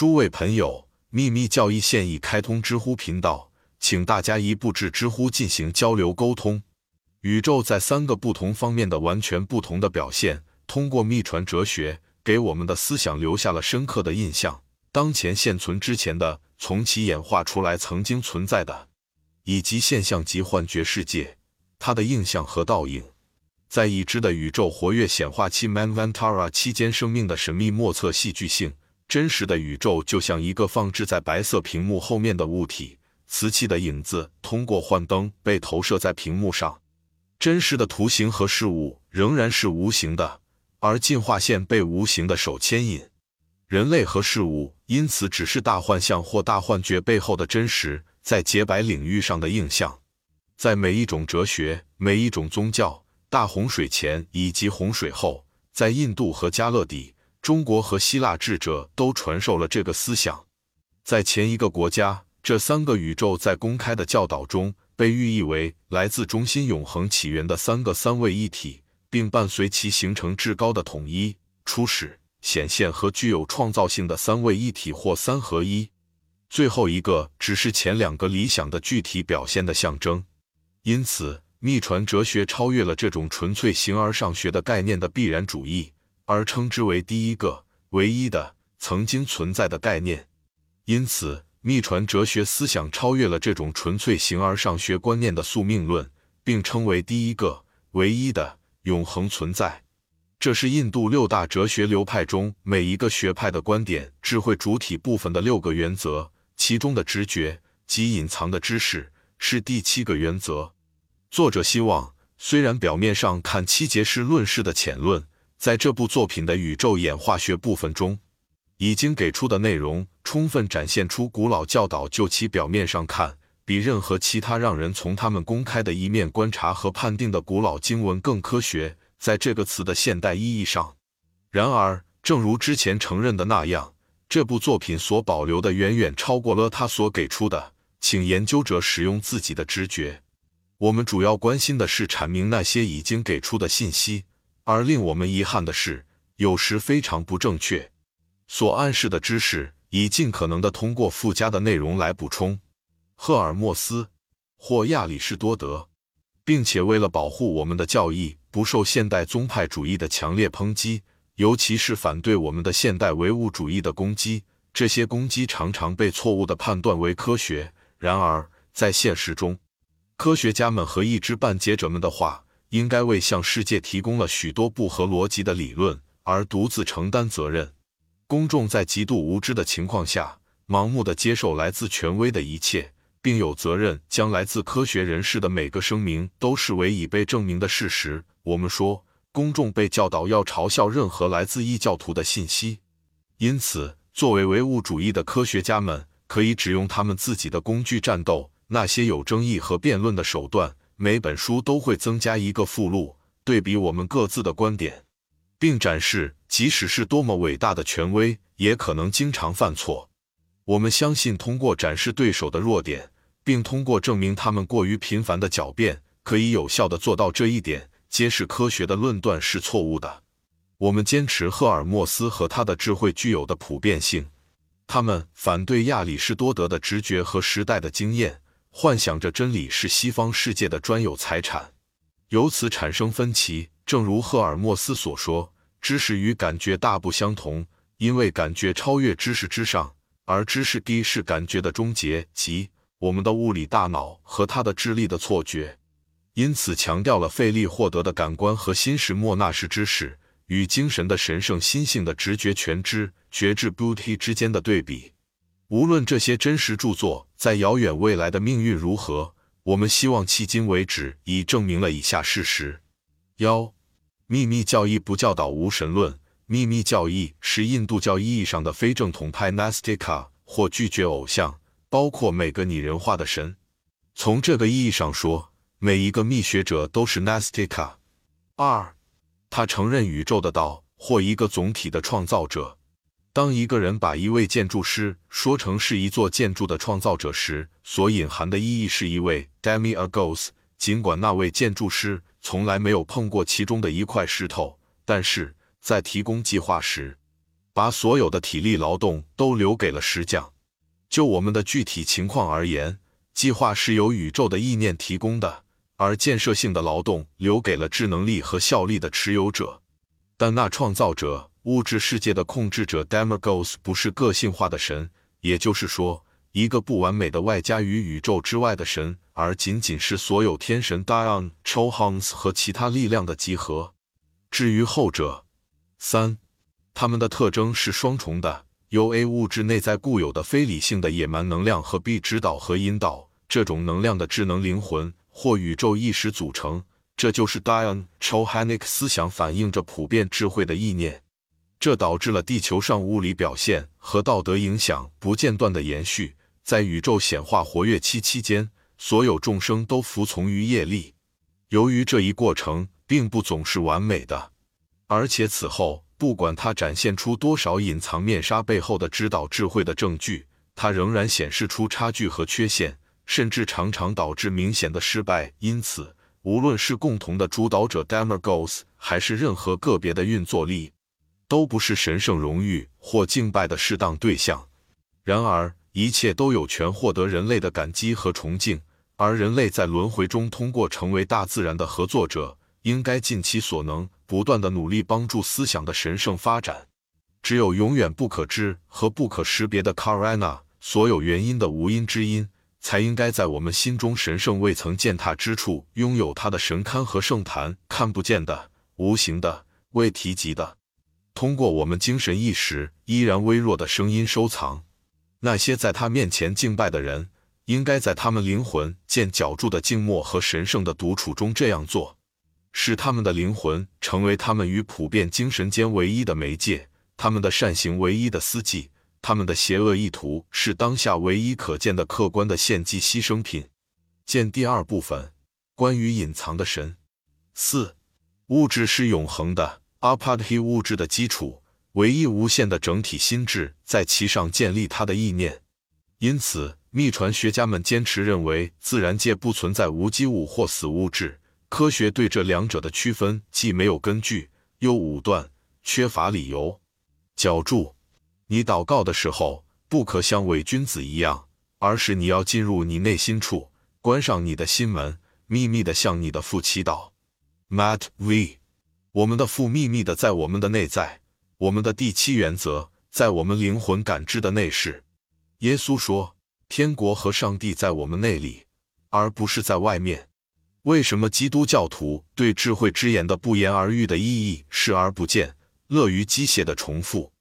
诸位朋友，秘密教义现已开通知乎频道，请大家一步至知乎进行交流沟通。宇宙在三个不同方面的完全不同的表现，通过秘传哲学给我们的思想留下了深刻的印象。当前现存之前的，从其演化出来曾经存在的，以及现象级幻觉世界，它的印象和倒影，在已知的宇宙活跃显化期 Manvantara 期间，生命的神秘莫测戏剧性。真实的宇宙就像一个放置在白色屏幕后面的物体，瓷器的影子通过幻灯被投射在屏幕上。真实的图形和事物仍然是无形的，而进化线被无形的手牵引。人类和事物因此只是大幻象或大幻觉背后的真实，在洁白领域上的映像。在每一种哲学、每一种宗教，大洪水前以及洪水后，在印度和加勒底。中国和希腊智者都传授了这个思想。在前一个国家，这三个宇宙在公开的教导中被寓意为来自中心永恒起源的三个三位一体，并伴随其形成至高的统一、初始、显现和具有创造性的三位一体或三合一。最后一个只是前两个理想的具体表现的象征。因此，秘传哲学超越了这种纯粹形而上学的概念的必然主义。而称之为第一个、唯一的曾经存在的概念，因此秘传哲学思想超越了这种纯粹形而上学观念的宿命论，并称为第一个、唯一的永恒存在。这是印度六大哲学流派中每一个学派的观点智慧主体部分的六个原则，其中的直觉及隐藏的知识是第七个原则。作者希望，虽然表面上看七节是论事的浅论。在这部作品的宇宙演化学部分中，已经给出的内容充分展现出古老教导就其表面上看，比任何其他让人从他们公开的一面观察和判定的古老经文更科学。在这个词的现代意义上，然而，正如之前承认的那样，这部作品所保留的远远超过了他所给出的。请研究者使用自己的直觉。我们主要关心的是阐明那些已经给出的信息。而令我们遗憾的是，有时非常不正确。所暗示的知识已尽可能的通过附加的内容来补充。赫尔墨斯或亚里士多德，并且为了保护我们的教义不受现代宗派主义的强烈抨击，尤其是反对我们的现代唯物主义的攻击，这些攻击常常被错误的判断为科学。然而，在现实中，科学家们和一知半解者们的话。应该为向世界提供了许多不合逻辑的理论而独自承担责任。公众在极度无知的情况下，盲目的接受来自权威的一切，并有责任将来自科学人士的每个声明都视为已被证明的事实。我们说，公众被教导要嘲笑任何来自异教徒的信息。因此，作为唯物主义的科学家们，可以只用他们自己的工具战斗那些有争议和辩论的手段。每本书都会增加一个附录，对比我们各自的观点，并展示，即使是多么伟大的权威，也可能经常犯错。我们相信，通过展示对手的弱点，并通过证明他们过于频繁的狡辩，可以有效的做到这一点，揭示科学的论断是错误的。我们坚持赫尔墨斯和他的智慧具有的普遍性，他们反对亚里士多德的直觉和时代的经验。幻想着真理是西方世界的专有财产，由此产生分歧。正如赫尔墨斯所说，知识与感觉大不相同，因为感觉超越知识之上，而知识低是感觉的终结，即我们的物理大脑和它的智力的错觉。因此，强调了费力获得的感官和新时莫那式知识与精神的神圣心性的直觉全知觉知 （beauty） 之间的对比。无论这些真实著作在遥远未来的命运如何，我们希望迄今为止已证明了以下事实：幺，秘密教义不教导无神论。秘密教义是印度教意义上的非正统派 （Nastika） 或拒绝偶像，包括每个拟人化的神。从这个意义上说，每一个密学者都是 Nastika。二，他承认宇宙的道或一个总体的创造者。当一个人把一位建筑师说成是一座建筑的创造者时，所隐含的意义是一位 demiurgos。尽管那位建筑师从来没有碰过其中的一块石头，但是在提供计划时，把所有的体力劳动都留给了石匠。就我们的具体情况而言，计划是由宇宙的意念提供的，而建设性的劳动留给了智能力和效力的持有者。但那创造者、物质世界的控制者 Demagos 不是个性化的神，也就是说，一个不完美的外加于宇宙之外的神，而仅仅是所有天神 Dion、Chohans 和其他力量的集合。至于后者，三。他们的特征是双重的，由 A 物质内在固有的非理性的野蛮能量和 B 指导和引导这种能量的智能灵魂或宇宙意识组成。这就是 Dion Chohanic 思想反映着普遍智慧的意念，这导致了地球上物理表现和道德影响不间断的延续。在宇宙显化活跃期期间，所有众生都服从于业力。由于这一过程并不总是完美的，而且此后。不管它展现出多少隐藏面纱背后的指导智慧的证据，它仍然显示出差距和缺陷，甚至常常导致明显的失败。因此，无论是共同的主导者 Demagos，还是任何个别的运作力，都不是神圣荣誉或敬拜的适当对象。然而，一切都有权获得人类的感激和崇敬，而人类在轮回中通过成为大自然的合作者，应该尽其所能。不断的努力帮助思想的神圣发展。只有永远不可知和不可识别的 Karana，所有原因的无因之因，才应该在我们心中神圣未曾践踏之处拥有它的神龛和圣坛。看不见的、无形的、未提及的，通过我们精神意识依然微弱的声音收藏。那些在他面前敬拜的人，应该在他们灵魂见角柱的静默和神圣的独处中这样做。使他们的灵魂成为他们与普遍精神间唯一的媒介，他们的善行唯一的司机，他们的邪恶意图是当下唯一可见的客观的献祭牺牲品。见第二部分，关于隐藏的神。四，物质是永恒的阿帕提物质的基础，唯一无限的整体心智在其上建立它的意念。因此，秘传学家们坚持认为，自然界不存在无机物或死物质。科学对这两者的区分既没有根据，又武断，缺乏理由。脚注：你祷告的时候，不可像伪君子一样，而是你要进入你内心处，关上你的心门，秘密的向你的父祈祷。Matt V，我们的父秘密的在我们的内在。我们的第七原则在我们灵魂感知的内室。耶稣说：“天国和上帝在我们内里，而不是在外面。”为什么基督教徒对智慧之言的不言而喻的意义视而不见，乐于机械的重复？